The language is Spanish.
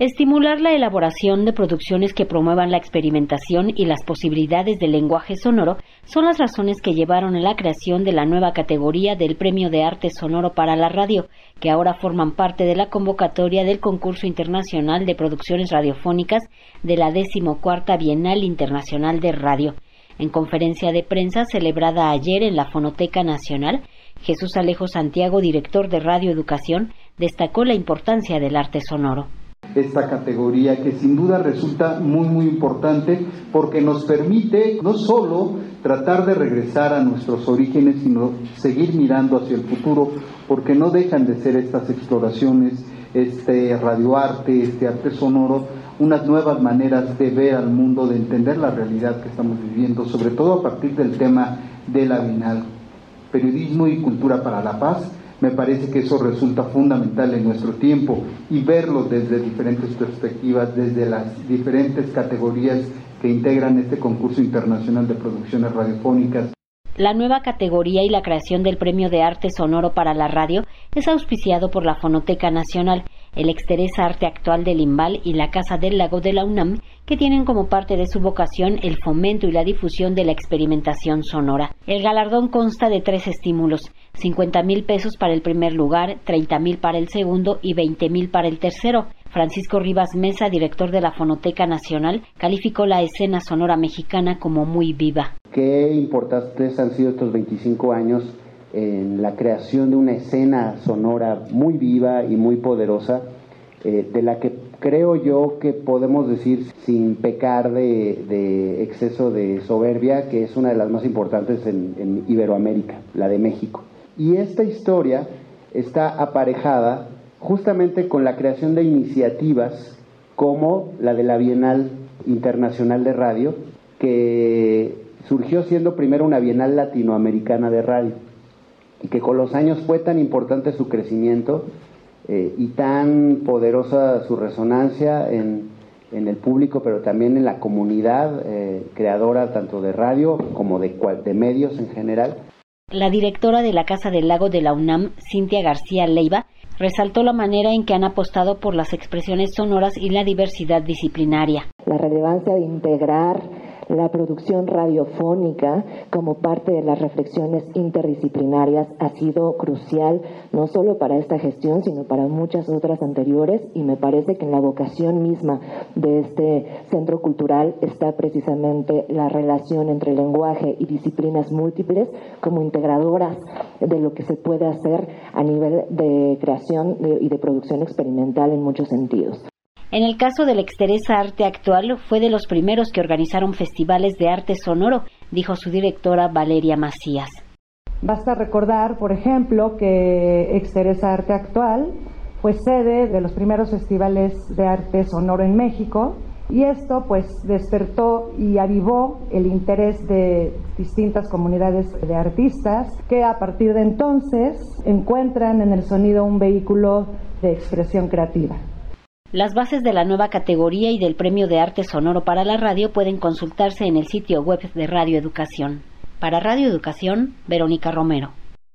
Estimular la elaboración de producciones que promuevan la experimentación y las posibilidades del lenguaje sonoro son las razones que llevaron a la creación de la nueva categoría del Premio de Arte Sonoro para la Radio, que ahora forman parte de la convocatoria del Concurso Internacional de Producciones Radiofónicas de la decimocuarta Bienal Internacional de Radio. En conferencia de prensa celebrada ayer en la Fonoteca Nacional, Jesús Alejo Santiago, director de Radio Educación, destacó la importancia del arte sonoro esta categoría que sin duda resulta muy muy importante porque nos permite no solo tratar de regresar a nuestros orígenes, sino seguir mirando hacia el futuro, porque no dejan de ser estas exploraciones, este radioarte, este arte sonoro, unas nuevas maneras de ver al mundo, de entender la realidad que estamos viviendo, sobre todo a partir del tema de la Bienal, periodismo y cultura para la paz me parece que eso resulta fundamental en nuestro tiempo y verlo desde diferentes perspectivas, desde las diferentes categorías que integran este concurso internacional de producciones radiofónicas. La nueva categoría y la creación del Premio de Arte Sonoro para la Radio es auspiciado por la Fonoteca Nacional, el Exteresa Arte Actual del Imbal y la Casa del Lago de la UNAM, que tienen como parte de su vocación el fomento y la difusión de la experimentación sonora. El galardón consta de tres estímulos, 50 mil pesos para el primer lugar, 30 mil para el segundo y 20 mil para el tercero. Francisco Rivas Mesa, director de la Fonoteca Nacional, calificó la escena sonora mexicana como muy viva. Qué importantes han sido estos 25 años en la creación de una escena sonora muy viva y muy poderosa, eh, de la que creo yo que podemos decir sin pecar de, exceso de soberbia, que es una de las más importantes en Iberoamérica, la de México. Y esta historia está aparejada justamente con la creación de iniciativas como la de la Bienal Internacional de Radio, que surgió siendo primero una Bienal Latinoamericana de Radio, que con los años fue tan importante su crecimiento eh, y tan poderosa su resonancia en, el público, pero también en la comunidad eh, creadora tanto de radio como de, de medios en general, la directora de la Casa del Lago de la UNAM, Cintia García Leiva, resaltó la manera en que han apostado por las expresiones sonoras y la diversidad disciplinaria. La relevancia de integrar la producción radiofónica como parte de las reflexiones interdisciplinarias ha sido crucial no solo para esta gestión, sino para muchas otras anteriores y me parece que en la vocación misma de este centro cultural está precisamente la relación entre lenguaje y disciplinas múltiples como integradoras de lo que se puede hacer a nivel de creación y de producción experimental en muchos sentidos. En el caso del Exteresa Arte Actual, fue de los primeros que organizaron festivales de arte sonoro, dijo su directora Valeria Macías. Basta recordar, por ejemplo, que Exteresa Arte Actual fue sede de los primeros festivales de arte sonoro en México y esto pues despertó y avivó el interés de distintas comunidades de artistas que a partir de entonces encuentran en el sonido un vehículo de expresión creativa. Las bases de la nueva categoría y del Premio de Arte Sonoro para la Radio pueden consultarse en el sitio web de Radio Educación. Para Radio Educación, Verónica Romero.